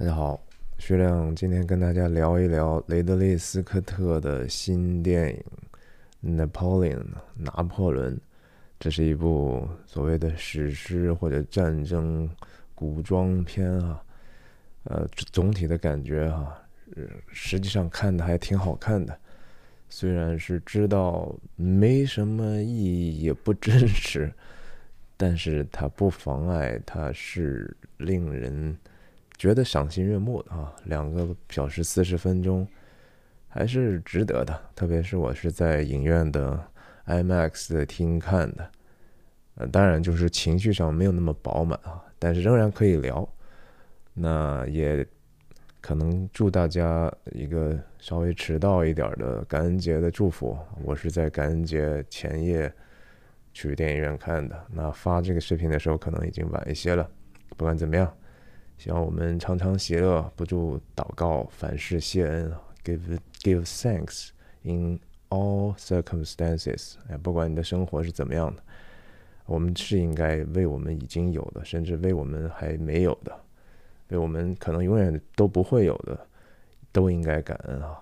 大家好，徐亮今天跟大家聊一聊雷德利·斯科特的新电影《Napoleon》拿破仑。这是一部所谓的史诗或者战争古装片啊。呃，总体的感觉哈，实际上看的还挺好看的。虽然是知道没什么意义，也不真实，但是它不妨碍它是令人。觉得赏心悦目的啊，两个小时四十分钟，还是值得的。特别是我是在影院的 IMAX 的厅看的，呃，当然就是情绪上没有那么饱满啊，但是仍然可以聊。那也可能祝大家一个稍微迟到一点的感恩节的祝福。我是在感恩节前夜去电影院看的，那发这个视频的时候可能已经晚一些了。不管怎么样。希望我们常常喜乐，不住祷告，凡事谢恩，give give thanks in all circumstances。哎，不管你的生活是怎么样的，我们是应该为我们已经有的，甚至为我们还没有的，为我们可能永远都不会有的，都应该感恩啊。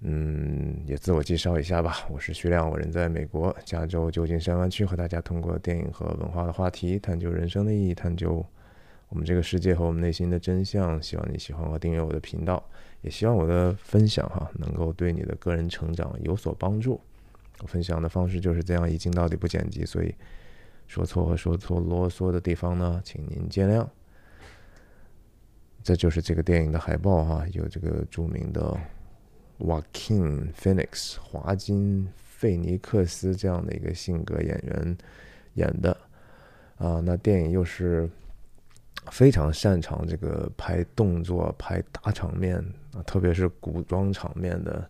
嗯，也自我介绍一下吧，我是徐亮，我人在美国加州旧金山湾区，和大家通过电影和文化的话题，探究人生的意义，探究。我们这个世界和我们内心的真相，希望你喜欢和订阅我的频道，也希望我的分享哈能够对你的个人成长有所帮助。我分享的方式就是这样一镜到底不剪辑，所以说错和说错啰嗦的地方呢，请您见谅。这就是这个电影的海报哈，有这个著名的 Joaquin Phoenix 华金费尼克斯这样的一个性格演员演的啊，那电影又是。非常擅长这个拍动作、拍大场面啊，特别是古装场面的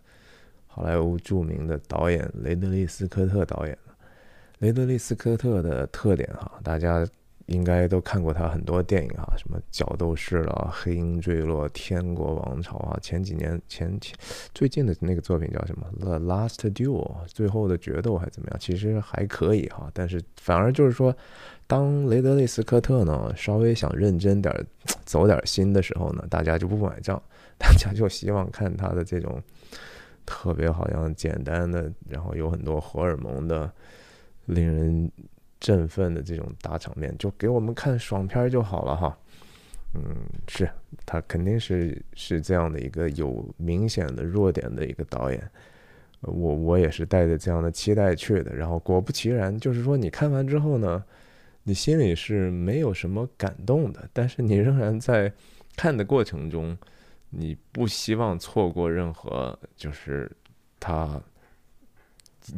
好莱坞著名的导演雷德利·斯科特导演。雷德利·斯科特的特点哈，大家应该都看过他很多电影啊，什么《角斗士》了，《黑鹰坠落》《天国王朝》啊，前几年前前最近的那个作品叫什么《The Last Duel》最后的决斗还怎么样？其实还可以哈，但是反而就是说。当雷德利·斯科特呢稍微想认真点走点心的时候呢，大家就不买账，大家就希望看他的这种特别好像简单的，然后有很多荷尔蒙的、令人振奋的这种大场面，就给我们看爽片就好了哈。嗯，是他肯定是是这样的一个有明显的弱点的一个导演，我我也是带着这样的期待去的，然后果不其然，就是说你看完之后呢。你心里是没有什么感动的，但是你仍然在看的过程中，你不希望错过任何，就是他，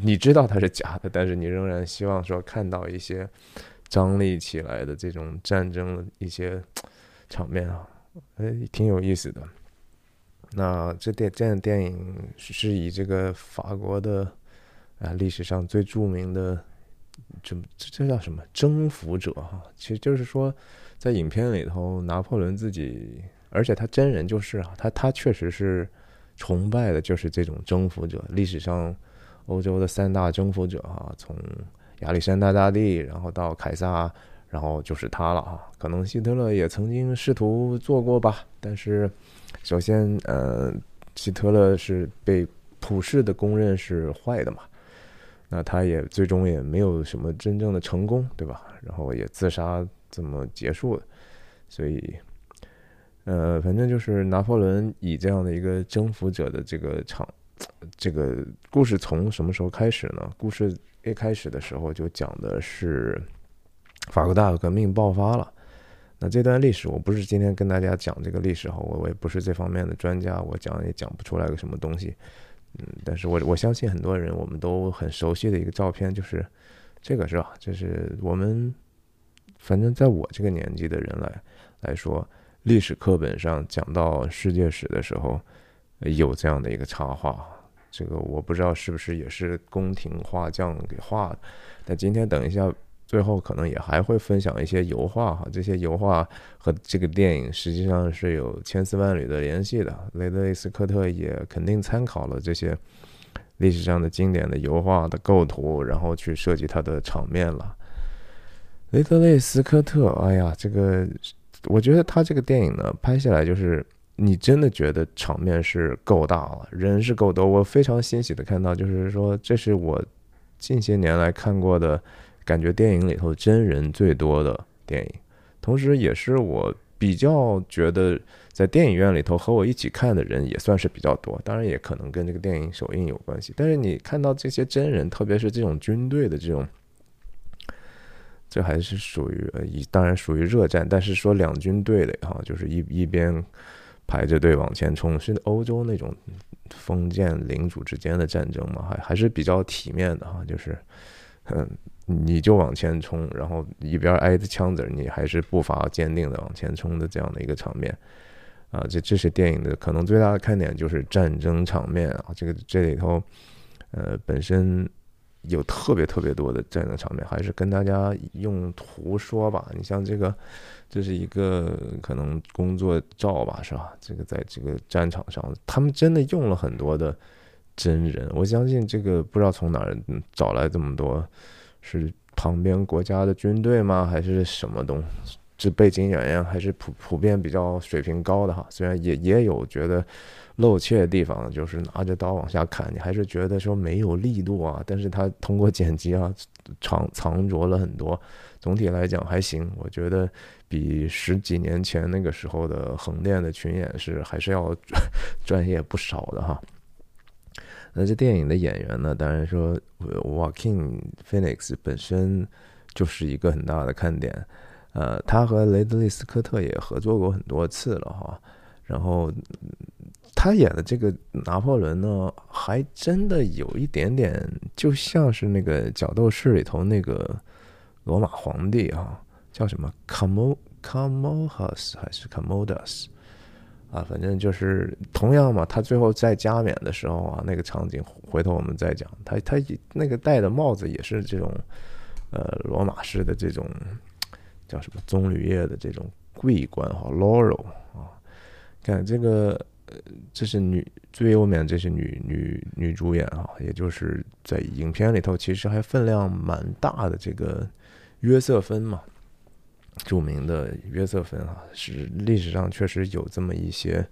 你知道他是假的，但是你仍然希望说看到一些张力起来的这种战争的一些场面啊，哎，挺有意思的。那这电这样电影是以这个法国的啊历史上最著名的。这这这叫什么征服者哈？其实就是说，在影片里头，拿破仑自己，而且他真人就是啊，他他确实是崇拜的，就是这种征服者。历史上欧洲的三大征服者哈，从亚历山大大帝，然后到凯撒，然后就是他了哈。可能希特勒也曾经试图做过吧，但是首先呃，希特勒是被普世的公认是坏的嘛。那他也最终也没有什么真正的成功，对吧？然后也自杀这么结束了，所以，呃，反正就是拿破仑以这样的一个征服者的这个场，这个故事从什么时候开始呢？故事一开始的时候就讲的是法国大革命爆发了。那这段历史我不是今天跟大家讲这个历史哈，我我也不是这方面的专家，我讲也讲不出来个什么东西。嗯，但是我我相信很多人我们都很熟悉的一个照片，就是这个是吧？就是我们反正在我这个年纪的人来来说，历史课本上讲到世界史的时候，有这样的一个插画。这个我不知道是不是也是宫廷画匠给画的。但今天等一下。最后可能也还会分享一些油画哈，这些油画和这个电影实际上是有千丝万缕的联系的。雷德利·斯科特也肯定参考了这些历史上的经典的油画的构图，然后去设计他的场面了。雷德利·斯科特，哎呀，这个我觉得他这个电影呢，拍下来就是你真的觉得场面是够大了，人是够多。我非常欣喜的看到，就是说这是我近些年来看过的感觉电影里头真人最多的电影，同时也是我比较觉得在电影院里头和我一起看的人也算是比较多。当然也可能跟这个电影首映有关系。但是你看到这些真人，特别是这种军队的这种。这还是属于呃，当然属于热战，但是说两军对垒哈，就是一一边排着队往前冲，是欧洲那种封建领主之间的战争嘛，还还是比较体面的哈，就是嗯，你就往前冲，然后一边挨着枪子，你还是步伐坚定的往前冲的这样的一个场面啊，这这是电影的可能最大的看点，就是战争场面啊，这个这里头呃本身。有特别特别多的战争场面，还是跟大家用图说吧。你像这个，这是一个可能工作照吧，是吧？这个在这个战场上，他们真的用了很多的真人。我相信这个不知道从哪儿找来这么多，是旁边国家的军队吗？还是什么东？西？这背景演员，还是普普遍比较水平高的哈？虽然也也有觉得。露怯的地方就是拿着刀往下砍，你还是觉得说没有力度啊。但是他通过剪辑啊，藏藏着了很多。总体来讲还行，我觉得比十几年前那个时候的横店的群演是还是要 专业不少的哈。那这电影的演员呢，当然说 Walking Phoenix 本身就是一个很大的看点。呃，他和雷德利·斯科特也合作过很多次了哈。然后。他演的这个拿破仑呢，还真的有一点点，就像是那个角斗士里头那个罗马皇帝啊，叫什么 Camo Camolus 还是 Camodus 啊？反正就是同样嘛。他最后在加冕的时候啊，那个场景，回头我们再讲。他他那个戴的帽子也是这种呃罗马式的这种叫什么棕榈叶的这种桂冠哈，Laurel 啊。看这个。呃这是女最右面，这是女女女主演啊，也就是在影片里头其实还分量蛮大的这个约瑟芬嘛，著名的约瑟芬啊，是历史上确实有这么一些，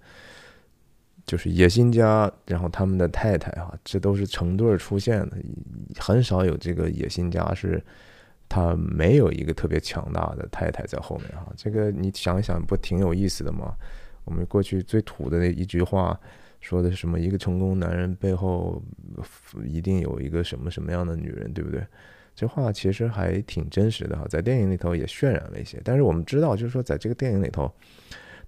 就是野心家，然后他们的太太啊，这都是成对出现的，很少有这个野心家是他没有一个特别强大的太太在后面啊，这个你想一想，不挺有意思的吗？我们过去最土的那一句话，说的什么？一个成功男人背后一定有一个什么什么样的女人，对不对？这话其实还挺真实的哈，在电影里头也渲染了一些。但是我们知道，就是说在这个电影里头，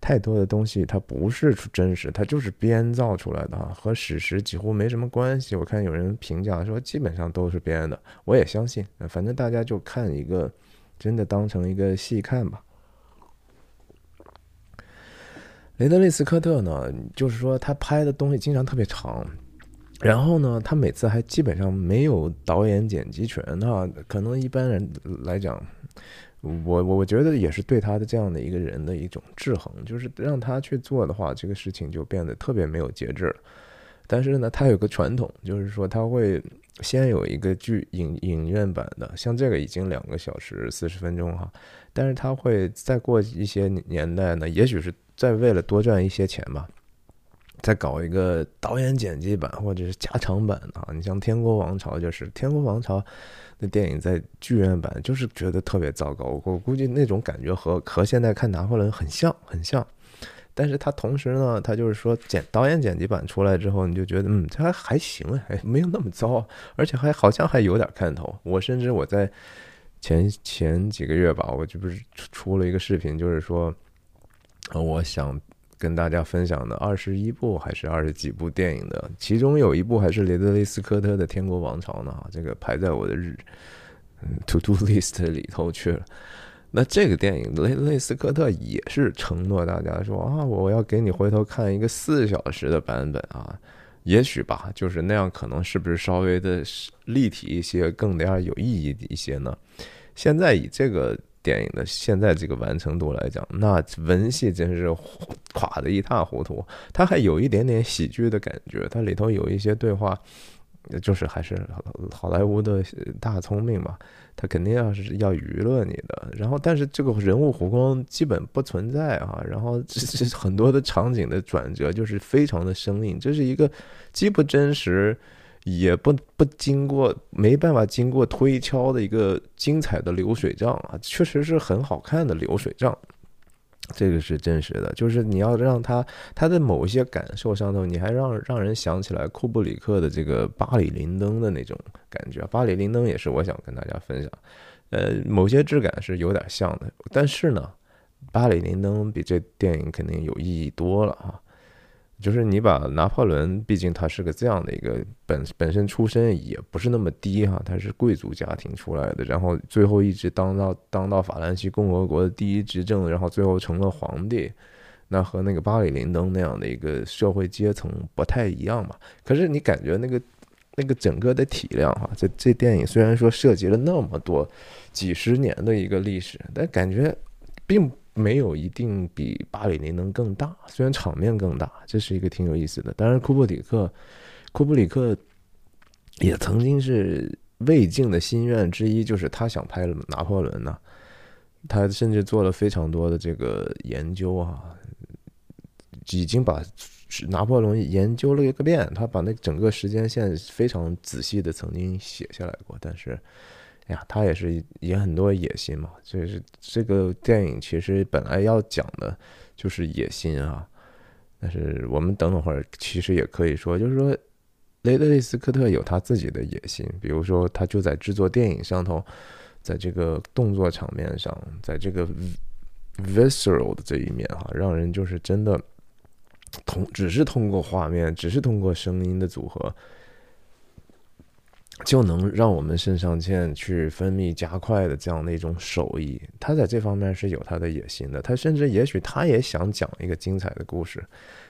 太多的东西它不是真实，它就是编造出来的哈，和史实几乎没什么关系。我看有人评价说，基本上都是编的，我也相信。反正大家就看一个，真的当成一个戏看吧。雷德利·斯科特呢，就是说他拍的东西经常特别长，然后呢，他每次还基本上没有导演剪辑权哈，可能一般人来讲，我我我觉得也是对他的这样的一个人的一种制衡，就是让他去做的话，这个事情就变得特别没有节制。但是呢，他有个传统，就是说他会先有一个剧影影院版的，像这个已经两个小时四十分钟哈，但是他会再过一些年代呢，也许是。再为了多赚一些钱吧，再搞一个导演剪辑版或者是加长版啊！你像《天国王朝》，就是《天国王朝》的电影在剧院版就是觉得特别糟糕。我估计那种感觉和和现在看拿破仑很像，很像。但是他同时呢，他就是说剪导演剪辑版出来之后，你就觉得嗯，这还还行还，没有那么糟，而且还好像还有点看头。我甚至我在前前几个月吧，我就不是出了一个视频，就是说。我想跟大家分享的二十一部还是二十几部电影的，其中有一部还是雷德利·斯科特的《天国王朝》呢，这个排在我的日 to do list 里头去了。那这个电影雷德利·斯科特也是承诺大家说啊，我要给你回头看一个四小时的版本啊，也许吧，就是那样，可能是不是稍微的立体一些，更加有意义一些呢？现在以这个。电影的现在这个完成度来讲，那文戏真是垮的一塌糊涂。它还有一点点喜剧的感觉，它里头有一些对话，就是还是好莱坞的大聪明嘛，他肯定要是要娱乐你的。然后，但是这个人物弧光基本不存在啊。然后，这这很多的场景的转折就是非常的生硬，这是一个既不真实，也不不经过没办法经过推敲的一个精彩的流水账啊，确实是很好看的流水账。这个是真实的，就是你要让他他的某一些感受上头，你还让让人想起来库布里克的这个巴里林登的那种感觉。巴里林登也是我想跟大家分享，呃，某些质感是有点像的，但是呢，巴里林登比这电影肯定有意义多了啊。就是你把拿破仑，毕竟他是个这样的一个本本身出身也不是那么低哈，他是贵族家庭出来的，然后最后一直当到当到法兰西共和国的第一执政，然后最后成了皇帝，那和那个巴里林登那样的一个社会阶层不太一样嘛。可是你感觉那个那个整个的体量哈，这这电影虽然说涉及了那么多几十年的一个历史，但感觉并。没有一定比巴里林能更大，虽然场面更大，这是一个挺有意思的。当然，库布里克，库布里克也曾经是魏晋的心愿之一，就是他想拍拿破仑呢。他甚至做了非常多的这个研究啊，已经把拿破仑研究了一个遍。他把那整个时间线非常仔细的曾经写下来过，但是。呀，他也是也很多野心嘛，就是这个电影其实本来要讲的就是野心啊，但是我们等等会儿其实也可以说，就是说雷德利·斯科特有他自己的野心，比如说他就在制作电影上头，在这个动作场面上，在这个 visceral 的这一面哈，让人就是真的通，只是通过画面，只是通过声音的组合。就能让我们肾上腺去分泌加快的这样的一种手艺，他在这方面是有他的野心的。他甚至也许他也想讲一个精彩的故事。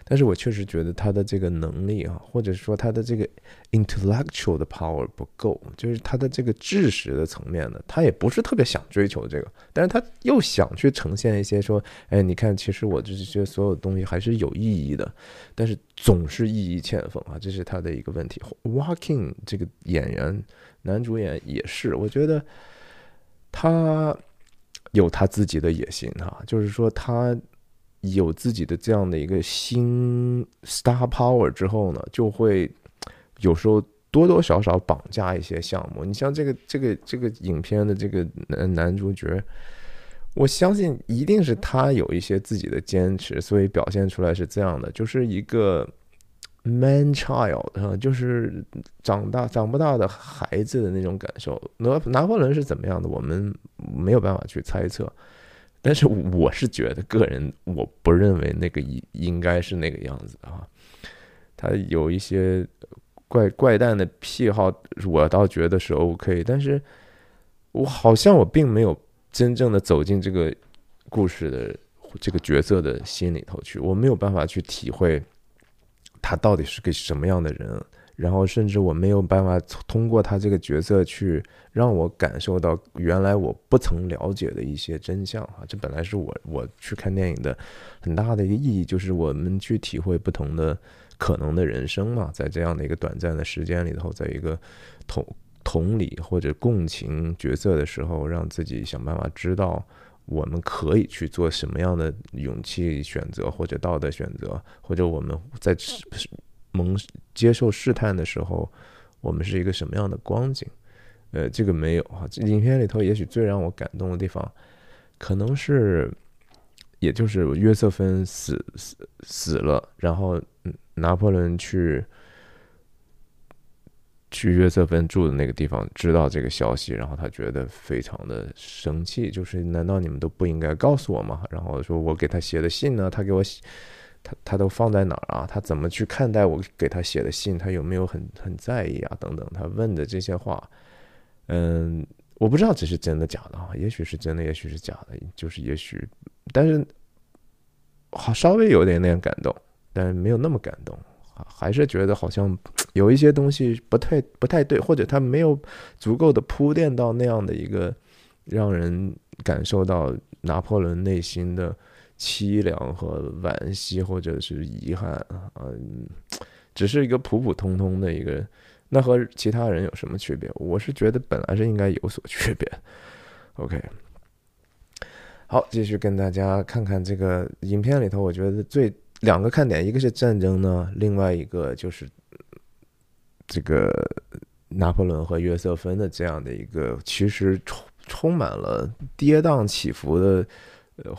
但是我确实觉得他的这个能力啊，或者说他的这个 intellectual 的 power 不够，就是他的这个知识的层面呢，他也不是特别想追求这个，但是他又想去呈现一些说，哎，你看，其实我这些所有东西还是有意义的，但是总是意义欠奉啊，这是他的一个问题。Walking 这个演员，男主演也是，我觉得他有他自己的野心啊，就是说他。有自己的这样的一个新 star power 之后呢，就会有时候多多少少绑架一些项目。你像这个这个这个影片的这个男男主角，我相信一定是他有一些自己的坚持，所以表现出来是这样的，就是一个 man child 啊就是长大长不大的孩子的那种感受。拿拿破仑是怎么样的，我们没有办法去猜测。但是我是觉得，个人我不认为那个应应该是那个样子啊。他有一些怪怪诞的癖好，我倒觉得是 OK。但是我好像我并没有真正的走进这个故事的这个角色的心里头去，我没有办法去体会他到底是个什么样的人。然后，甚至我没有办法通过他这个角色去让我感受到原来我不曾了解的一些真相啊！这本来是我我去看电影的很大的一个意义，就是我们去体会不同的可能的人生嘛，在这样的一个短暂的时间里头，在一个同同理或者共情角色的时候，让自己想办法知道我们可以去做什么样的勇气选择或者道德选择，或者我们在。蒙接受试探的时候，我们是一个什么样的光景？呃，这个没有哈。影片里头也许最让我感动的地方，可能是，也就是约瑟芬死死死了，然后拿破仑去去约瑟芬住的那个地方，知道这个消息，然后他觉得非常的生气，就是难道你们都不应该告诉我吗？然后说我给他写的信呢，他给我写。他他都放在哪儿啊？他怎么去看待我给他写的信？他有没有很很在意啊？等等，他问的这些话，嗯，我不知道这是真的假的啊？也许是真的，也许是假的，就是也许，但是好稍微有点点感动，但是没有那么感动，还是觉得好像有一些东西不太不太对，或者他没有足够的铺垫到那样的一个让人感受到拿破仑内心的。凄凉和惋惜，或者是遗憾，嗯，只是一个普普通通的一个人那和其他人有什么区别？我是觉得本来是应该有所区别。OK，好，继续跟大家看看这个影片里头，我觉得最两个看点，一个是战争呢，另外一个就是这个拿破仑和约瑟芬的这样的一个，其实充充满了跌宕起伏的呃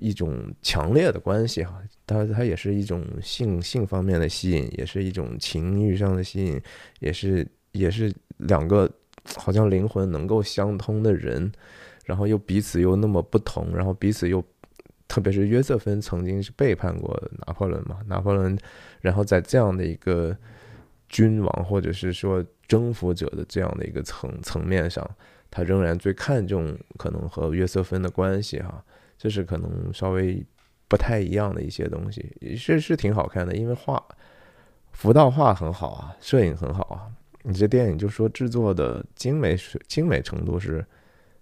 一种强烈的关系哈。它它也是一种性性方面的吸引，也是一种情欲上的吸引，也是也是两个好像灵魂能够相通的人，然后又彼此又那么不同，然后彼此又特别是约瑟芬曾经是背叛过拿破仑嘛，拿破仑，然后在这样的一个君王或者是说征服者的这样的一个层层面上，他仍然最看重可能和约瑟芬的关系哈，这是可能稍微。不太一样的一些东西，是是挺好看的，因为画，福道画很好啊，摄影很好啊。你这电影就说制作的精美精美程度是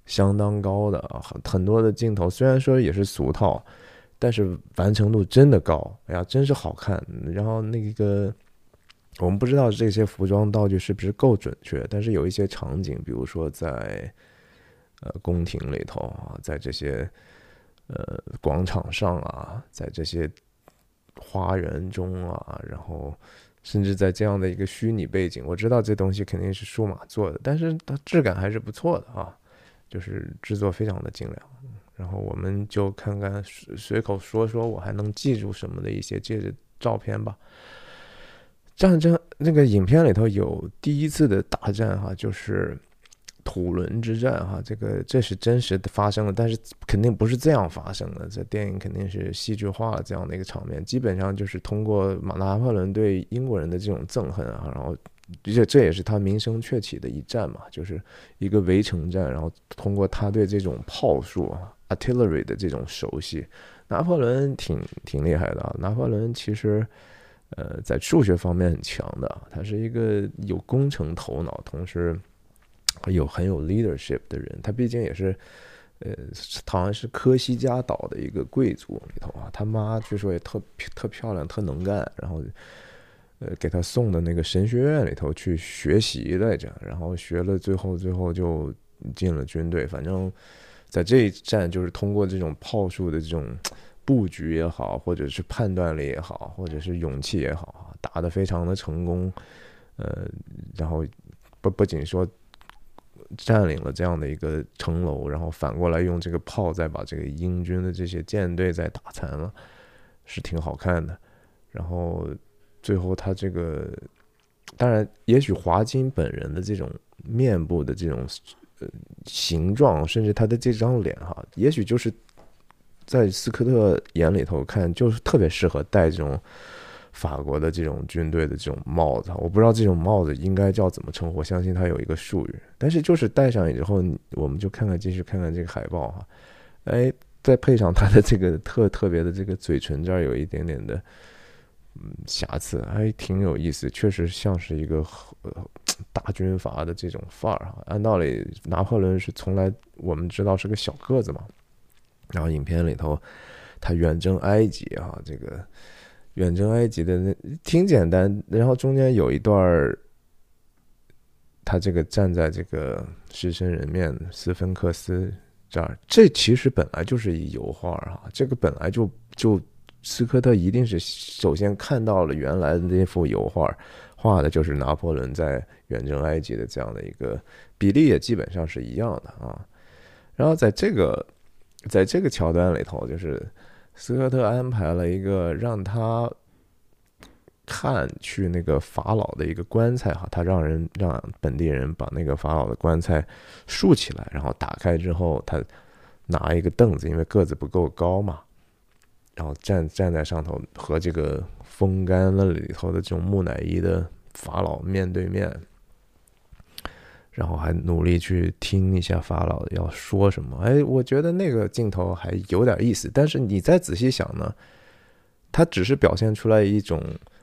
相当高的，很很多的镜头虽然说也是俗套，但是完成度真的高，哎呀，真是好看。然后那个我们不知道这些服装道具是不是够准确，但是有一些场景，比如说在呃宫廷里头啊，在这些。呃，广场上啊，在这些花园中啊，然后甚至在这样的一个虚拟背景，我知道这东西肯定是数码做的，但是它质感还是不错的啊，就是制作非常的精良。然后我们就看看随口说说我还能记住什么的一些戒指照片吧。战争那个影片里头有第一次的大战哈，就是。土伦之战，哈，这个这是真实的发生的，但是肯定不是这样发生的。这电影肯定是戏剧化了这样的一个场面，基本上就是通过马拿破仑对英国人的这种憎恨啊，然后而且这也是他名声鹊起的一战嘛，就是一个围城战，然后通过他对这种炮术 artillery 的这种熟悉，拿破仑挺挺厉害的啊。拿破仑其实呃在数学方面很强的，他是一个有工程头脑，同时。有很有 leadership 的人，他毕竟也是，呃，好像是科西嘉岛的一个贵族里头啊。他妈据说也特特漂亮，特能干，然后，呃，给他送的那个神学院里头去学习来着，然后学了，最后最后就进了军队。反正，在这一战，就是通过这种炮术的这种布局也好，或者是判断力也好，或者是勇气也好，打得非常的成功。呃，然后不不仅说。占领了这样的一个城楼，然后反过来用这个炮再把这个英军的这些舰队再打残了，是挺好看的。然后最后他这个，当然，也许华金本人的这种面部的这种呃形状，甚至他的这张脸哈，也许就是在斯科特眼里头看，就是特别适合戴这种。法国的这种军队的这种帽子，我不知道这种帽子应该叫怎么称呼，我相信它有一个术语。但是就是戴上以后，我们就看看继续看看这个海报哈，哎，再配上他的这个特特别的这个嘴唇这儿有一点点的嗯瑕疵，还挺有意思，确实像是一个大军阀的这种范儿哈。按道理，拿破仑是从来我们知道是个小个子嘛，然后影片里头他远征埃及哈，这个。远征埃及的那挺简单，然后中间有一段儿，他这个站在这个狮身人面斯芬克斯这儿，这其实本来就是一油画啊，这个本来就就斯科特一定是首先看到了原来的那幅油画，画的就是拿破仑在远征埃及的这样的一个比例也基本上是一样的啊，然后在这个在这个桥段里头就是。斯科特安排了一个让他看去那个法老的一个棺材哈，他让人让本地人把那个法老的棺材竖起来，然后打开之后，他拿一个凳子，因为个子不够高嘛，然后站站在上头，和这个风干了里头的这种木乃伊的法老面对面。然后还努力去听一下法老要说什么，哎，我觉得那个镜头还有点意思。但是你再仔细想呢，他只是表现出来一种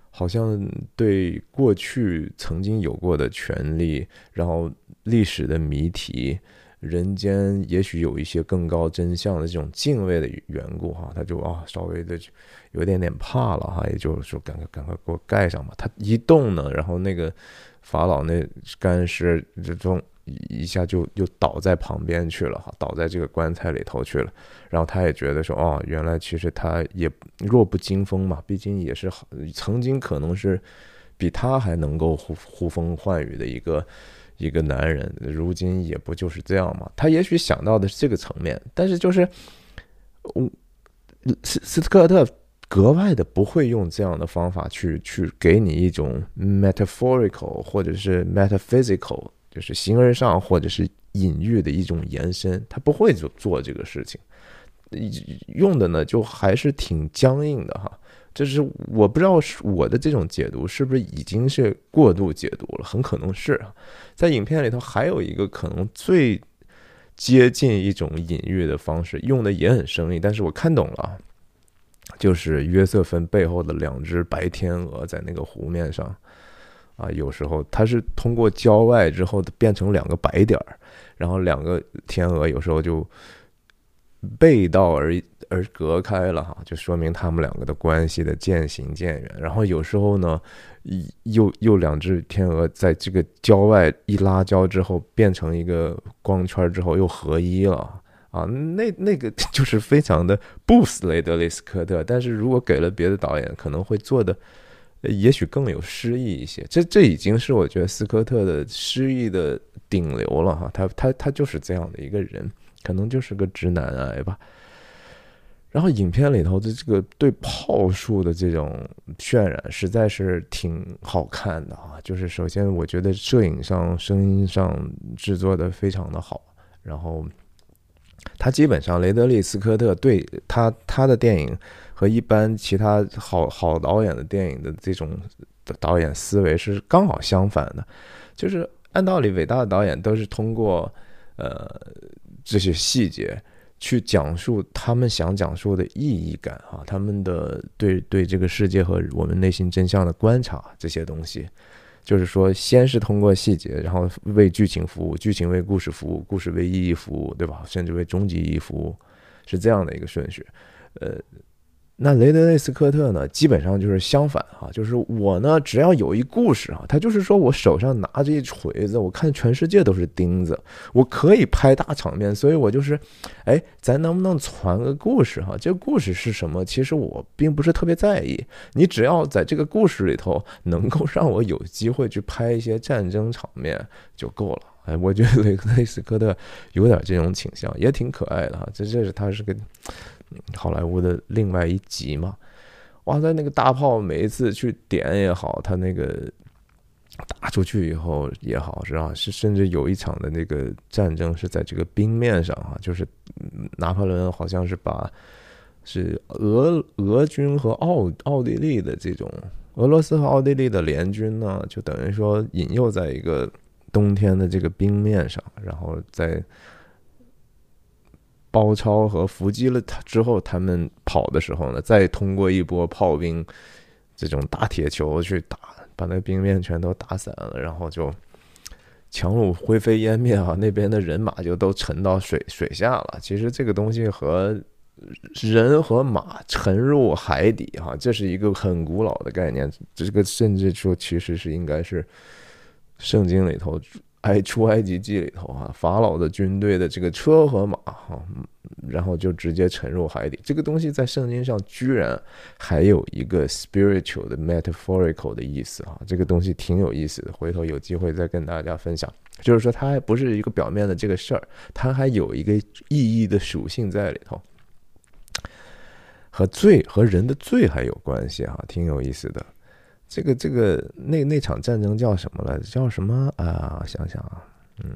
好像对过去曾经有过的权利，然后历史的谜题，人间也许有一些更高真相的这种敬畏的缘故哈，他就啊稍微的有点点怕了哈，也就是说赶快赶快给我盖上吧。他一动呢，然后那个法老那干尸这种一下就就倒在旁边去了哈，倒在这个棺材里头去了。然后他也觉得说哦，原来其实他也弱不禁风嘛，毕竟也是好曾经可能是比他还能够呼呼风唤雨的一个。一个男人，如今也不就是这样嘛？他也许想到的是这个层面，但是就是，嗯，斯斯科特格外的不会用这样的方法去去给你一种 metaphorical 或者是 metaphysical，就是形而上或者是隐喻的一种延伸，他不会做做这个事情，用的呢就还是挺僵硬的哈。就是我不知道是我的这种解读是不是已经是过度解读了，很可能是。在影片里头还有一个可能最接近一种隐喻的方式，用的也很生硬，但是我看懂了，就是约瑟芬背后的两只白天鹅在那个湖面上啊，有时候它是通过郊外之后变成两个白点儿，然后两个天鹅有时候就背道而。而隔开了哈，就说明他们两个的关系的渐行渐远。然后有时候呢，又又两只天鹅在这个郊外一拉交之后，变成一个光圈之后又合一了啊。那那个 就是非常的不斯雷德利斯科特。但是如果给了别的导演，可能会做的也许更有诗意一些。这这已经是我觉得斯科特的诗意的顶流了哈。他他他就是这样的一个人，可能就是个直男癌吧。然后影片里头的这个对炮术的这种渲染实在是挺好看的啊！就是首先我觉得摄影上、声音上制作的非常的好。然后他基本上雷德利·斯科特对他他的电影和一般其他好好导演的电影的这种导演思维是刚好相反的。就是按道理，伟大的导演都是通过呃这些细节。去讲述他们想讲述的意义感啊，他们的对对这个世界和我们内心真相的观察这些东西，就是说，先是通过细节，然后为剧情服务，剧情为故事服务，故事为意义服务，对吧？甚至为终极意义服务，是这样的一个顺序，呃。那雷德利·斯科特呢，基本上就是相反哈，就是我呢，只要有一故事啊，他就是说我手上拿着一锤子，我看全世界都是钉子，我可以拍大场面，所以我就是，哎，咱能不能传个故事哈？这个故事是什么？其实我并不是特别在意，你只要在这个故事里头能够让我有机会去拍一些战争场面就够了。哎，我觉得雷德利·斯科特有点这种倾向，也挺可爱的哈。这这是他是个。好莱坞的另外一集嘛，哇，塞那个大炮每一次去点也好，他那个打出去以后也好，是吧？是甚至有一场的那个战争是在这个冰面上啊，就是拿破仑好像是把是俄俄军和奥奥地利的这种俄罗斯和奥地利的联军呢，就等于说引诱在一个冬天的这个冰面上，然后在。包抄和伏击了他之后，他们跑的时候呢，再通过一波炮兵这种大铁球去打，把那冰面全都打散了，然后就强弩灰飞烟灭啊！那边的人马就都沉到水水下了。其实这个东西和人和马沉入海底哈，这是一个很古老的概念。这个甚至说，其实是应该是圣经里头。埃出埃及记里头啊，法老的军队的这个车和马哈，然后就直接沉入海底。这个东西在圣经上居然还有一个 spiritual 的 metaphorical 的意思啊，这个东西挺有意思的。回头有机会再跟大家分享。就是说，它还不是一个表面的这个事儿，它还有一个意义的属性在里头，和罪和人的罪还有关系啊，挺有意思的。这个这个那那场战争叫什么来着？叫什么啊？想想啊，嗯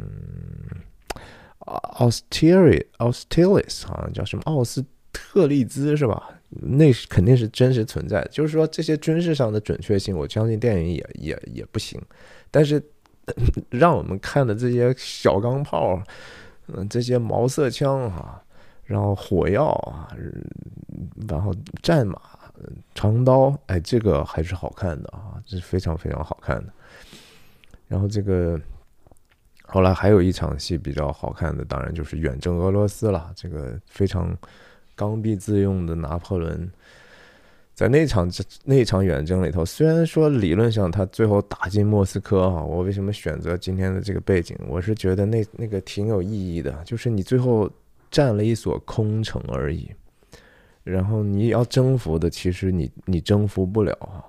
，Austeri Austelis 好像叫什么奥斯特利兹是吧？那肯定是真实存在的。就是说这些军事上的准确性，我相信电影也也也不行。但是 让我们看的这些小钢炮，嗯，这些毛瑟枪哈，然后火药啊，然后战马。长刀，哎，这个还是好看的啊，这是非常非常好看的。然后这个后来还有一场戏比较好看的，当然就是远征俄罗斯了。这个非常刚愎自用的拿破仑，在那场那场远征里头，虽然说理论上他最后打进莫斯科啊，我为什么选择今天的这个背景？我是觉得那那个挺有意义的，就是你最后占了一所空城而已，然后你要征服的，其实你你征服不了啊。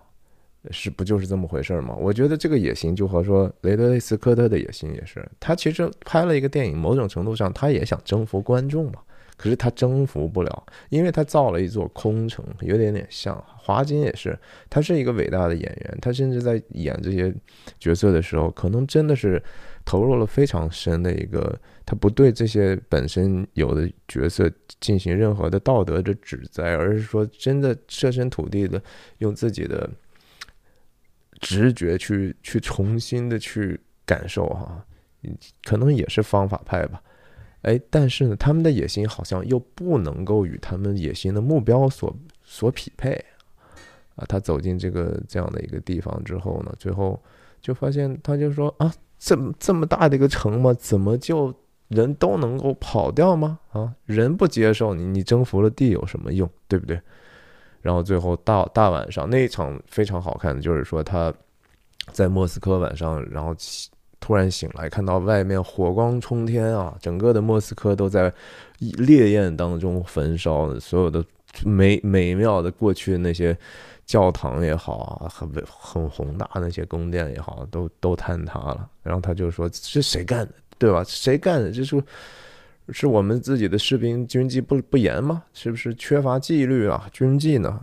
是不就是这么回事儿吗？我觉得这个野心就和说雷德利·斯科特的野心也是，他其实拍了一个电影，某种程度上他也想征服观众嘛。可是他征服不了，因为他造了一座空城，有点点像华金也是，他是一个伟大的演员，他甚至在演这些角色的时候，可能真的是投入了非常深的一个，他不对这些本身有的角色进行任何的道德的指摘，而是说真的设身处地的用自己的。直觉去去重新的去感受哈，可能也是方法派吧，哎，但是呢，他们的野心好像又不能够与他们野心的目标所所匹配啊。他走进这个这样的一个地方之后呢，最后就发现他就说啊，这么这么大的一个城嘛，怎么就人都能够跑掉吗？啊，人不接受你，你征服了地有什么用？对不对？然后最后大大晚上那一场非常好看的，就是说他在莫斯科晚上，然后突然醒来，看到外面火光冲天啊，整个的莫斯科都在烈焰当中焚烧，所有的美美妙的过去的那些教堂也好啊，很很宏大那些宫殿也好，都都坍塌了。然后他就说：“是谁干的？对吧？谁干的？这是。”是我们自己的士兵军纪不不严吗？是不是缺乏纪律啊？军纪呢？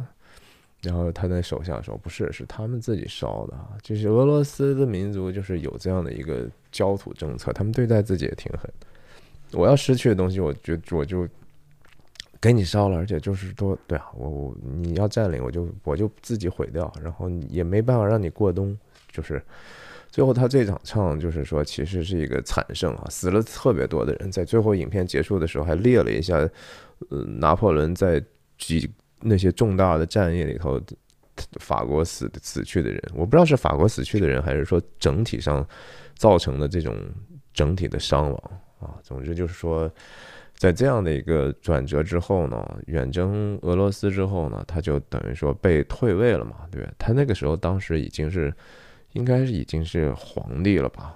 然后他的手下说：“不是，是他们自己烧的！就是俄罗斯的民族就是有这样的一个焦土政策，他们对待自己也挺狠。我要失去的东西，我就我就给你烧了，而且就是说，对啊，我我你要占领，我就我就自己毁掉，然后也没办法让你过冬，就是。”最后，他这场仗就是说，其实是一个惨胜啊，死了特别多的人。在最后影片结束的时候，还列了一下，呃，拿破仑在几那些重大的战役里头，法国死死去的人。我不知道是法国死去的人，还是说整体上造成的这种整体的伤亡啊。总之就是说，在这样的一个转折之后呢，远征俄罗斯之后呢，他就等于说被退位了嘛，对他那个时候当时已经是。应该是已经是皇帝了吧？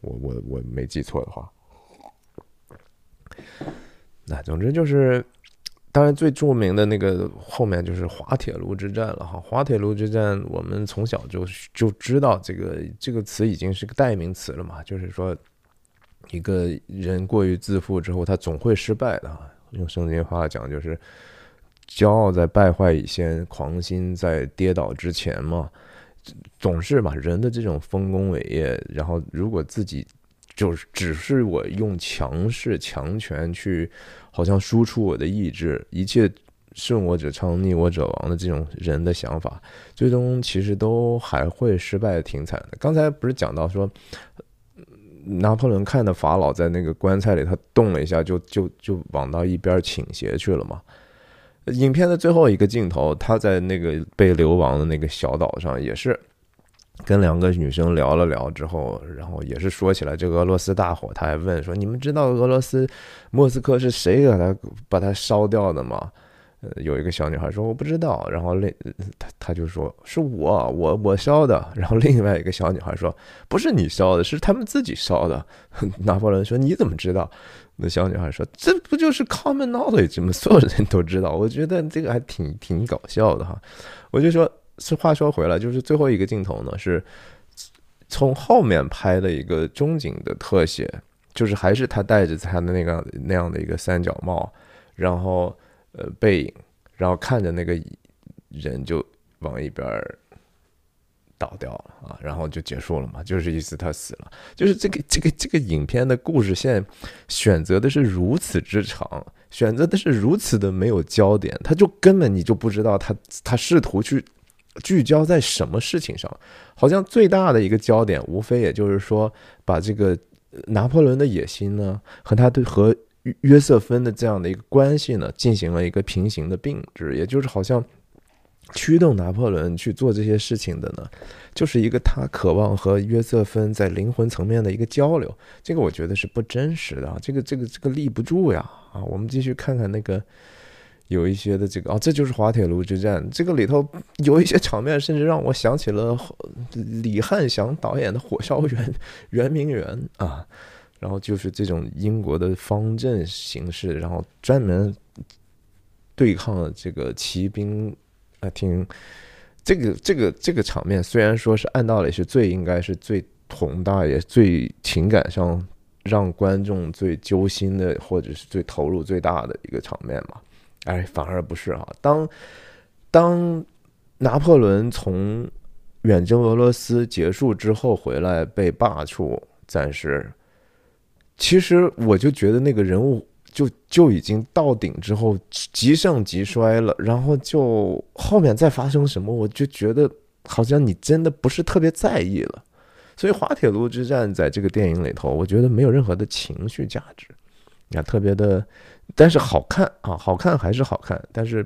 我我我没记错的话。那总之就是，当然最著名的那个后面就是滑铁卢之战了哈。滑铁卢之战，我们从小就就知道这个这个词已经是个代名词了嘛。就是说，一个人过于自负之后，他总会失败的。用圣经话讲，就是骄傲在败坏以先，狂心在跌倒之前嘛。总是嘛，人的这种丰功伟业，然后如果自己就是只是我用强势强权去，好像输出我的意志，一切顺我者昌，逆我者亡的这种人的想法，最终其实都还会失败的挺惨的。刚才不是讲到说，拿破仑看的法老在那个棺材里，他动了一下，就就就往到一边倾斜去了嘛。影片的最后一个镜头，他在那个被流亡的那个小岛上，也是跟两个女生聊了聊之后，然后也是说起来这个俄罗斯大火，他还问说：“你们知道俄罗斯莫斯科是谁给他把它烧掉的吗？”有一个小女孩说我不知道，然后另她她就说是我我我烧的，然后另外一个小女孩说不是你烧的，是他们自己烧的。拿破仑说你怎么知道？那小女孩说这不就是 common knowledge 吗？所有人都知道。我觉得这个还挺挺搞笑的哈。我就说是话说回来，就是最后一个镜头呢是从后面拍的一个中景的特写，就是还是他戴着他的那个那样的一个三角帽，然后。呃，背影，然后看着那个人就往一边倒掉了啊，然后就结束了嘛，就是意思他死了。就是这个这个这个影片的故事线选择的是如此之长，选择的是如此的没有焦点，他就根本你就不知道他他试图去聚焦在什么事情上，好像最大的一个焦点无非也就是说把这个拿破仑的野心呢和他对和。约瑟芬的这样的一个关系呢，进行了一个平行的并置，也就是好像驱动拿破仑去做这些事情的呢？就是一个他渴望和约瑟芬在灵魂层面的一个交流，这个我觉得是不真实的啊，这个这个这个立不住呀！啊，我们继续看看那个有一些的这个啊，这就是滑铁卢之战，这个里头有一些场面，甚至让我想起了李汉祥导演的《火烧圆圆明园》啊，然后就是这种英国的方阵形式，然后专门对抗这个骑兵啊，挺。这个这个这个场面虽然说是按道理是最应该是最宏大也最情感上让观众最揪心的或者是最投入最大的一个场面嘛，哎，反而不是啊。当当拿破仑从远征俄罗斯结束之后回来被罢黜，暂时，其实我就觉得那个人物。就就已经到顶之后极盛极衰了，然后就后面再发生什么，我就觉得好像你真的不是特别在意了。所以滑铁卢之战在这个电影里头，我觉得没有任何的情绪价值，你看特别的，但是好看啊，好看还是好看，但是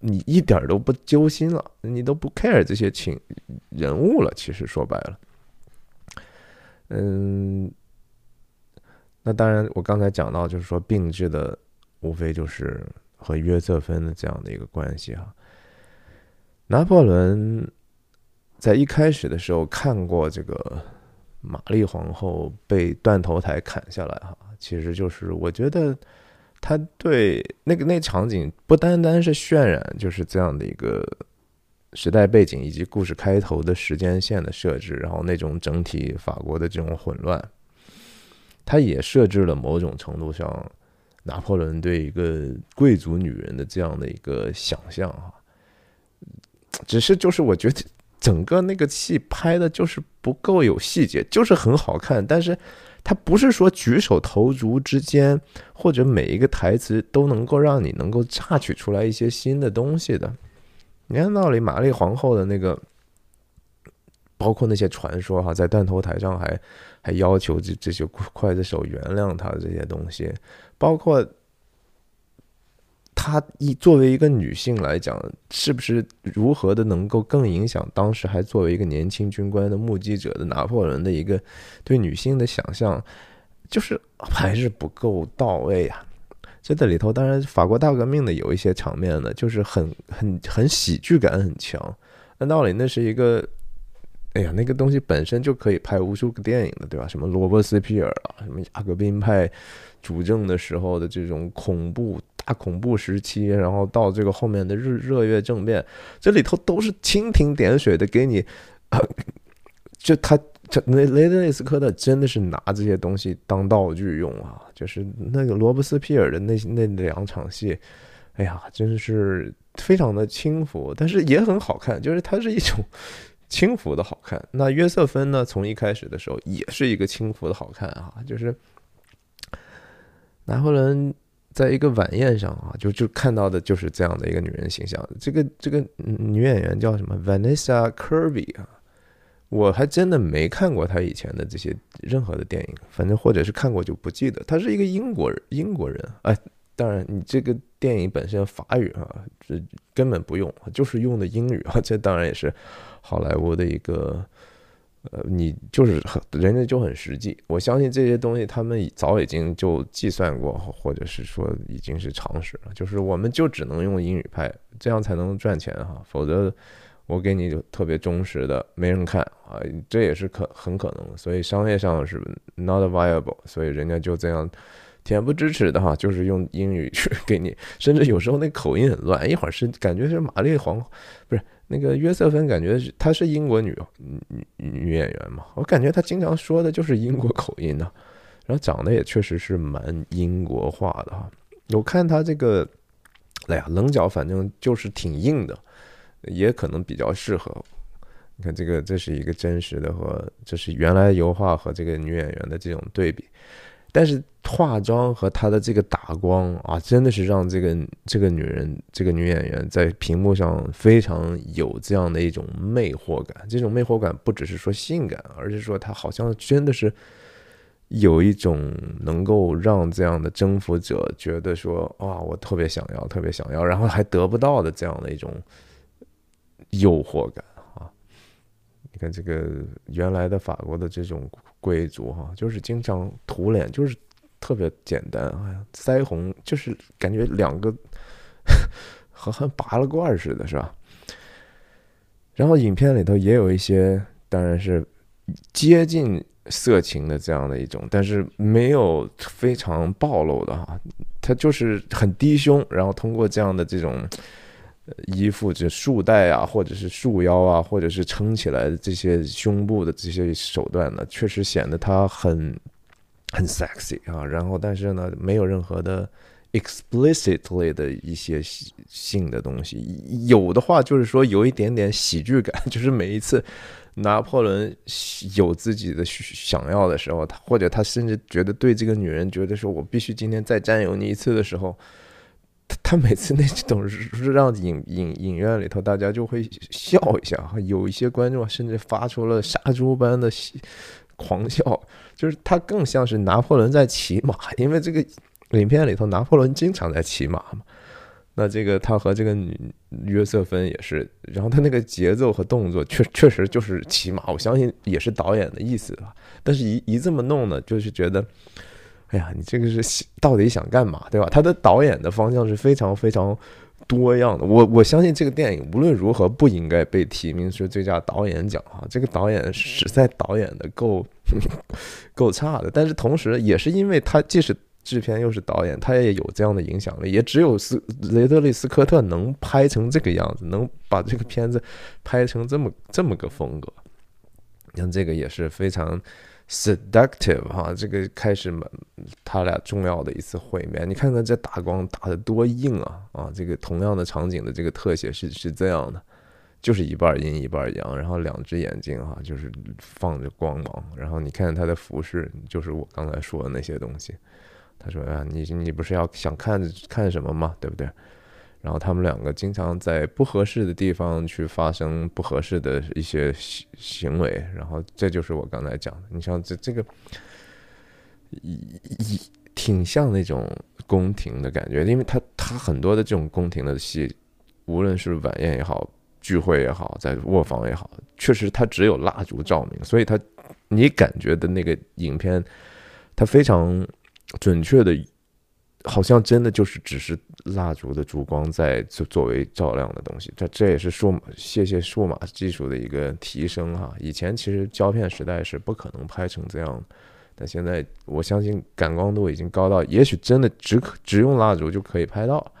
你一点都不揪心了，你都不 care 这些情人物了。其实说白了，嗯。那当然，我刚才讲到，就是说并置的，无非就是和约瑟芬的这样的一个关系哈。拿破仑在一开始的时候看过这个玛丽皇后被断头台砍下来哈，其实就是我觉得他对那个那场景不单单是渲染，就是这样的一个时代背景以及故事开头的时间线的设置，然后那种整体法国的这种混乱。他也设置了某种程度上，拿破仑对一个贵族女人的这样的一个想象哈，只是就是我觉得整个那个戏拍的就是不够有细节，就是很好看，但是他不是说举手投足之间或者每一个台词都能够让你能够榨取出来一些新的东西的。你看那里玛丽皇后的那个，包括那些传说哈，在断头台上还。还要求这这些刽子手原谅他这些东西，包括他一作为一个女性来讲，是不是如何的能够更影响当时还作为一个年轻军官的目击者的拿破仑的一个对女性的想象，就是还是不够到位啊！这在里头，当然法国大革命的有一些场面呢，就是很很很喜剧感很强，按道理那是一个。哎呀，那个东西本身就可以拍无数个电影的，对吧？什么罗伯斯皮尔啊，什么雅各宾派主政的时候的这种恐怖大恐怖时期，然后到这个后面的日热月政变，这里头都是蜻蜓点水的给你。就他这雷雷德利斯科特真的是拿这些东西当道具用啊！就是那个罗伯斯皮尔的那那两场戏，哎呀，真是非常的轻浮，但是也很好看，就是它是一种。轻浮的好看，那约瑟芬呢？从一开始的时候也是一个轻浮的好看啊，就是拿破仑在一个晚宴上啊，就就看到的就是这样的一个女人形象。这个这个女演员叫什么？Vanessa Kirby 啊，我还真的没看过她以前的这些任何的电影，反正或者是看过就不记得。她是一个英国人，英国人。哎，当然你这个电影本身法语啊，这根本不用，就是用的英语啊，这当然也是。好莱坞的一个，呃，你就是很人家就很实际，我相信这些东西他们早已经就计算过，或者是说已经是常识了。就是我们就只能用英语拍，这样才能赚钱哈，否则我给你特别忠实的没人看啊，这也是可很可能。所以商业上是 not viable，所以人家就这样。恬不知耻的哈，就是用英语去 给你，甚至有时候那口音很乱，一会儿是感觉是玛丽皇，不是那个约瑟芬，感觉她是英国女女女演员嘛，我感觉她经常说的就是英国口音呢，然后长得也确实是蛮英国化的哈，我看她这个，哎呀，棱角反正就是挺硬的，也可能比较适合，你看这个这是一个真实的和这是原来油画和这个女演员的这种对比。但是化妆和她的这个打光啊，真的是让这个这个女人，这个女演员在屏幕上非常有这样的一种魅惑感。这种魅惑感不只是说性感，而是说她好像真的是有一种能够让这样的征服者觉得说，哇，我特别想要，特别想要，然后还得不到的这样的一种诱惑感啊！你看这个原来的法国的这种贵族哈，就是经常涂脸，就是特别简单啊，腮红就是感觉两个 和和拔了罐似的，是吧？然后影片里头也有一些，当然是接近色情的这样的一种，但是没有非常暴露的哈，他就是很低胸，然后通过这样的这种。衣服这束带啊，或者是束腰啊，或者是撑起来的这些胸部的这些手段呢，确实显得她很很 sexy 啊。然后，但是呢，没有任何的 explicitly 的一些性的东西。有的话，就是说有一点点喜剧感，就是每一次拿破仑有自己的想要的时候，他或者他甚至觉得对这个女人觉得说我必须今天再占有你一次的时候。他每次那种让影影影院里头大家就会笑一下，有一些观众甚至发出了杀猪般的狂笑，就是他更像是拿破仑在骑马，因为这个影片里头拿破仑经常在骑马嘛。那这个他和这个女约瑟芬也是，然后他那个节奏和动作确确实就是骑马，我相信也是导演的意思吧。但是一一这么弄呢，就是觉得。哎呀，你这个是到底想干嘛，对吧？他的导演的方向是非常非常多样的。我我相信这个电影无论如何不应该被提名是最佳导演奖哈。这个导演实在导演的够 够差的，但是同时也是因为他既是制片又是导演，他也有这样的影响力。也只有斯雷德利斯科特能拍成这个样子，能把这个片子拍成这么这么个风格。你像这个也是非常。Seductive 哈，这个开始嘛，他俩重要的一次会面。你看看这打光打的多硬啊啊！这个同样的场景的这个特写是是这样的，就是一半阴一半阳，然后两只眼睛哈，就是放着光芒。然后你看他的服饰，就是我刚才说的那些东西。他说啊，你你不是要想看看什么吗？对不对？然后他们两个经常在不合适的地方去发生不合适的一些行行为，然后这就是我刚才讲的。你像这这个，一一挺像那种宫廷的感觉，因为他他很多的这种宫廷的戏，无论是晚宴也好，聚会也好，在卧房也好，确实他只有蜡烛照明，所以他你感觉的那个影片，它非常准确的。好像真的就是只是蜡烛的烛光在作作为照亮的东西，这这也是数谢谢数码技术的一个提升哈。以前其实胶片时代是不可能拍成这样，但现在我相信感光度已经高到，也许真的只可只用蜡烛就可以拍到，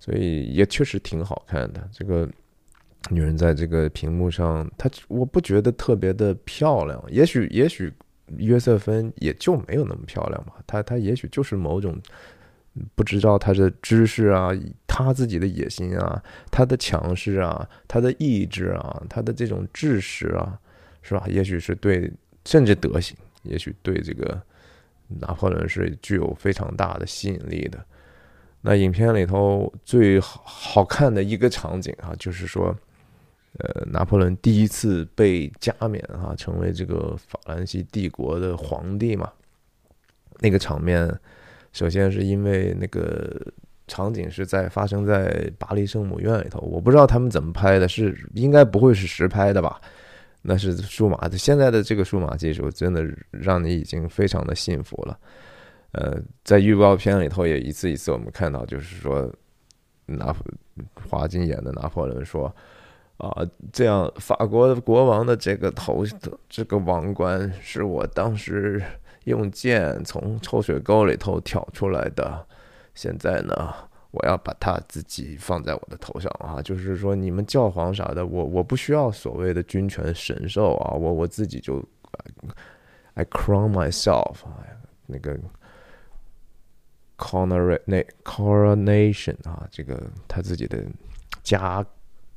所以也确实挺好看的。这个女人在这个屏幕上，她我不觉得特别的漂亮，也许也许约瑟芬也就没有那么漂亮吧，她她也许就是某种。不知道他的知识啊，他自己的野心啊，他的强势啊，他的意志啊，他的这种志识啊，是吧？也许是对，甚至德行，也许对这个拿破仑是具有非常大的吸引力的。那影片里头最好好看的一个场景啊，就是说，呃，拿破仑第一次被加冕啊，成为这个法兰西帝国的皇帝嘛，那个场面。首先是因为那个场景是在发生在巴黎圣母院里头，我不知道他们怎么拍的，是应该不会是实拍的吧？那是数码的，现在的这个数码技术真的让你已经非常的幸福了。呃，在预告片里头也一次一次我们看到，就是说拿华金演的拿破仑说啊，这样法国国王的这个头这个王冠是我当时。用剑从臭水沟里头挑出来的，现在呢，我要把它自己放在我的头上啊！就是说，你们教皇啥的，我我不需要所谓的君权神授啊，我我自己就，I crown myself，那个 coronation 啊，这个他自己的加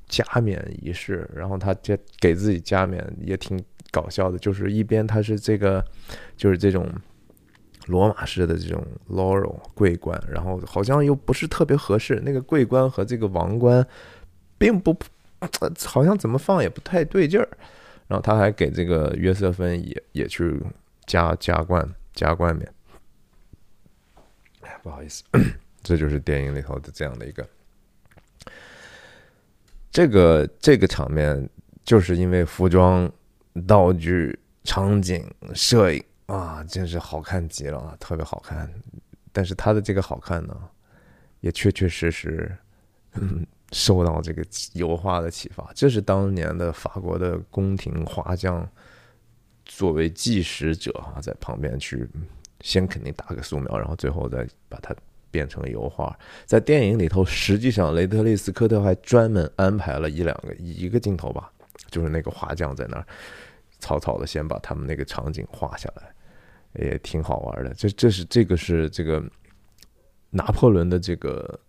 加冕仪式，然后他这给自己加冕也挺。搞笑的，就是一边他是这个，就是这种罗马式的这种 laurel 桂冠，然后好像又不是特别合适，那个桂冠和这个王冠并不，好像怎么放也不太对劲儿。然后他还给这个约瑟芬也也去加加冠加冠冕。不好意思，这就是电影里头的这样的一个。这个这个场面就是因为服装、道具、场景、摄影啊，真是好看极了啊，特别好看。但是他的这个好看呢，也确确实实，嗯，受到这个油画的启发。这是当年的法国的宫廷画匠作为计时者啊，在旁边去先肯定打个素描，然后最后再把它变成油画。在电影里头，实际上雷特利斯科特还专门安排了一两个一个镜头吧，就是那个画匠在那儿草草的先把他们那个场景画下来。也挺好玩的，这这是这个是这个拿破仑的这个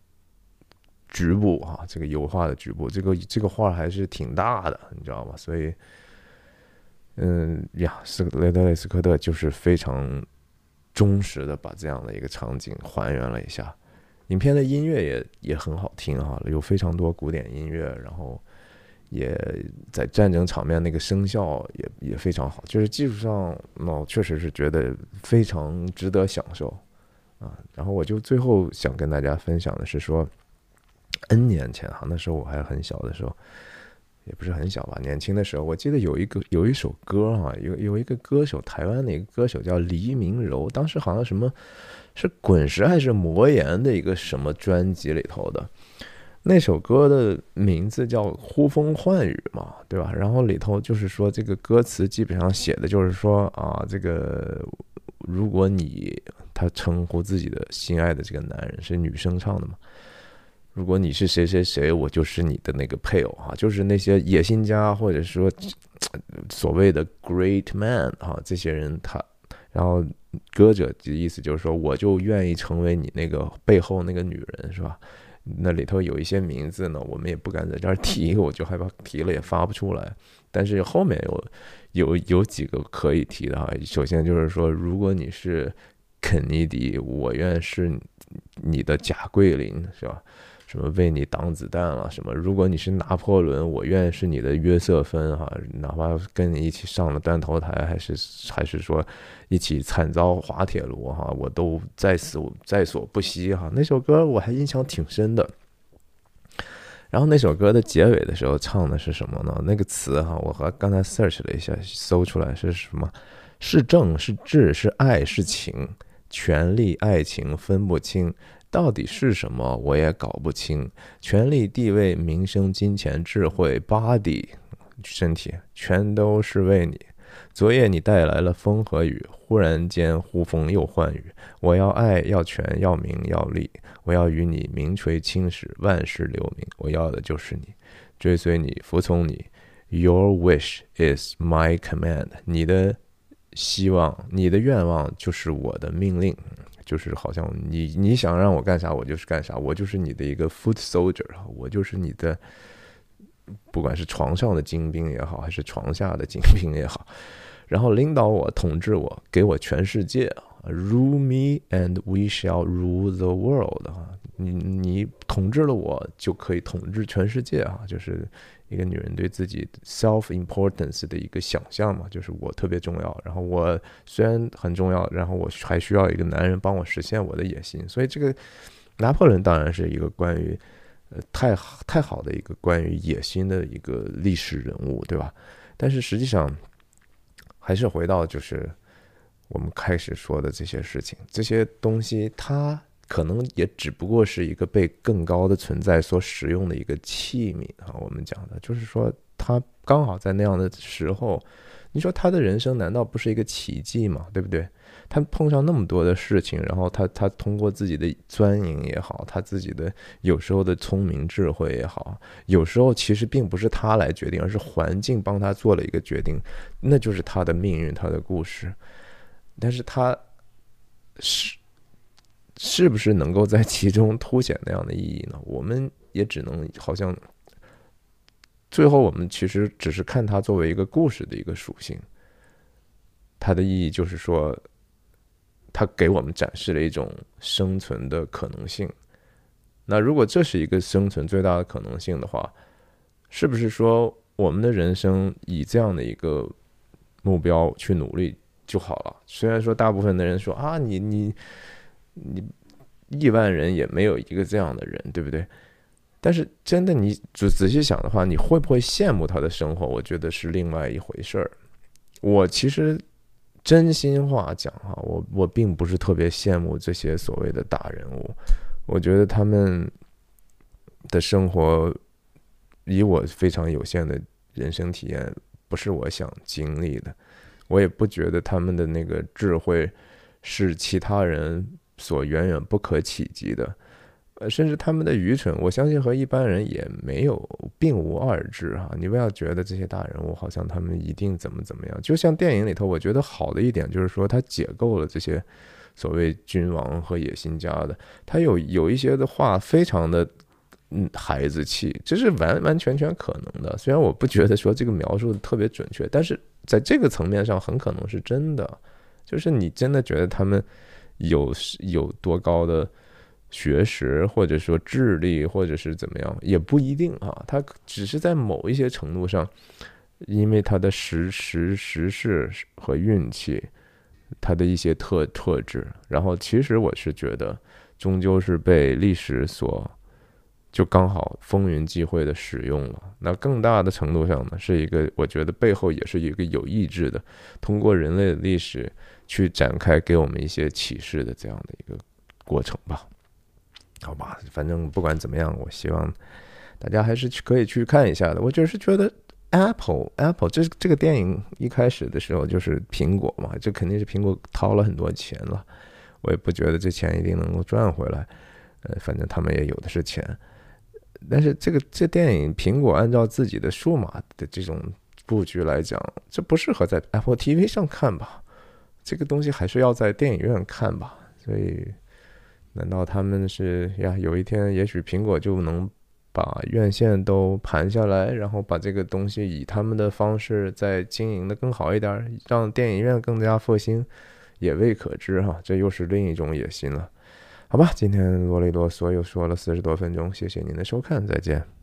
局部哈，这个油画的局部，这个这个画还是挺大的，你知道吗？所以，嗯呀，斯雷德雷斯科特就是非常忠实的把这样的一个场景还原了一下。影片的音乐也也很好听哈，有非常多古典音乐，然后。也在战争场面那个声效也也非常好，就是技术上，那我确实是觉得非常值得享受啊。然后我就最后想跟大家分享的是说，N 年前哈，那时候我还很小的时候，也不是很小吧，年轻的时候，我记得有一个有一首歌哈，有有一个歌手，台湾的一个歌手叫黎明柔，当时好像什么是滚石还是魔岩的一个什么专辑里头的。那首歌的名字叫《呼风唤雨》嘛，对吧？然后里头就是说，这个歌词基本上写的就是说啊，这个如果你他称呼自己的心爱的这个男人是女生唱的嘛，如果你是谁谁谁，我就是你的那个配偶哈，就是那些野心家或者说所谓的 great man 哈，这些人他，然后歌者的意思就是说，我就愿意成为你那个背后那个女人，是吧？那里头有一些名字呢，我们也不敢在这儿提，我就害怕提了也发不出来。但是后面有有有几个可以提的哈。首先就是说，如果你是肯尼迪，我愿是你的贾桂林，是吧？什么为你挡子弹了？什么？如果你是拿破仑，我愿是你的约瑟芬哈，哪怕跟你一起上了断头台，还是还是说一起惨遭滑铁卢哈，我都在此在所不惜哈。那首歌我还印象挺深的。然后那首歌的结尾的时候唱的是什么呢？那个词哈，我和刚才 search 了一下，搜出来是什么？是正是智是爱是情，权力爱情分不清。到底是什么，我也搞不清。权力、地位、名声、金钱、智慧、body、身体，全都是为你。昨夜你带来了风和雨，忽然间呼风又唤雨。我要爱，要权，要名，要利。我要与你名垂青史，万世留名。我要的就是你，追随你，服从你。Your wish is my command。你的希望，你的愿望就是我的命令。就是好像你你想让我干啥，我就是干啥，我就是你的一个 foot soldier 我就是你的，不管是床上的精兵也好，还是床下的精兵也好，然后领导我，统治我，给我全世界，rule me and we shall rule the world 啊，你你统治了我，就可以统治全世界啊，就是。一个女人对自己 self importance 的一个想象嘛，就是我特别重要，然后我虽然很重要，然后我还需要一个男人帮我实现我的野心。所以这个拿破仑当然是一个关于呃太太好的一个关于野心的一个历史人物，对吧？但是实际上还是回到就是我们开始说的这些事情，这些东西它。可能也只不过是一个被更高的存在所使用的一个器皿啊。我们讲的就是说，他刚好在那样的时候，你说他的人生难道不是一个奇迹吗？对不对？他碰上那么多的事情，然后他他通过自己的钻营也好，他自己的有时候的聪明智慧也好，有时候其实并不是他来决定，而是环境帮他做了一个决定，那就是他的命运，他的故事。但是他是。是不是能够在其中凸显那样的意义呢？我们也只能好像，最后我们其实只是看它作为一个故事的一个属性，它的意义就是说，它给我们展示了一种生存的可能性。那如果这是一个生存最大的可能性的话，是不是说我们的人生以这样的一个目标去努力就好了？虽然说大部分的人说啊，你你。你亿万人也没有一个这样的人，对不对？但是真的，你仔仔细想的话，你会不会羡慕他的生活？我觉得是另外一回事儿。我其实真心话讲哈，我我并不是特别羡慕这些所谓的大人物。我觉得他们的生活，以我非常有限的人生体验，不是我想经历的。我也不觉得他们的那个智慧是其他人所远远不可企及的。呃，甚至他们的愚蠢，我相信和一般人也没有并无二致哈。你不要觉得这些大人物好像他们一定怎么怎么样。就像电影里头，我觉得好的一点就是说，他解构了这些所谓君王和野心家的，他有有一些的话非常的嗯孩子气，这是完完全全可能的。虽然我不觉得说这个描述的特别准确，但是在这个层面上很可能是真的。就是你真的觉得他们有有多高的？学识或者说智力或者是怎么样也不一定啊，他只是在某一些程度上，因为他的时时时势和运气，他的一些特特质，然后其实我是觉得，终究是被历史所就刚好风云际会的使用了。那更大的程度上呢，是一个我觉得背后也是一个有意志的，通过人类的历史去展开给我们一些启示的这样的一个过程吧。好吧，反正不管怎么样，我希望大家还是去可以去看一下的。我就是觉得 Apple Apple 这这个电影一开始的时候就是苹果嘛，这肯定是苹果掏了很多钱了。我也不觉得这钱一定能够赚回来，呃，反正他们也有的是钱。但是这个这电影苹果按照自己的数码的这种布局来讲，这不适合在 Apple TV 上看吧？这个东西还是要在电影院看吧。所以。难道他们是呀？有一天，也许苹果就能把院线都盘下来，然后把这个东西以他们的方式再经营的更好一点，让电影院更加复兴，也未可知哈。这又是另一种野心了。好吧，今天啰里啰嗦又说了四十多分钟，谢谢您的收看，再见。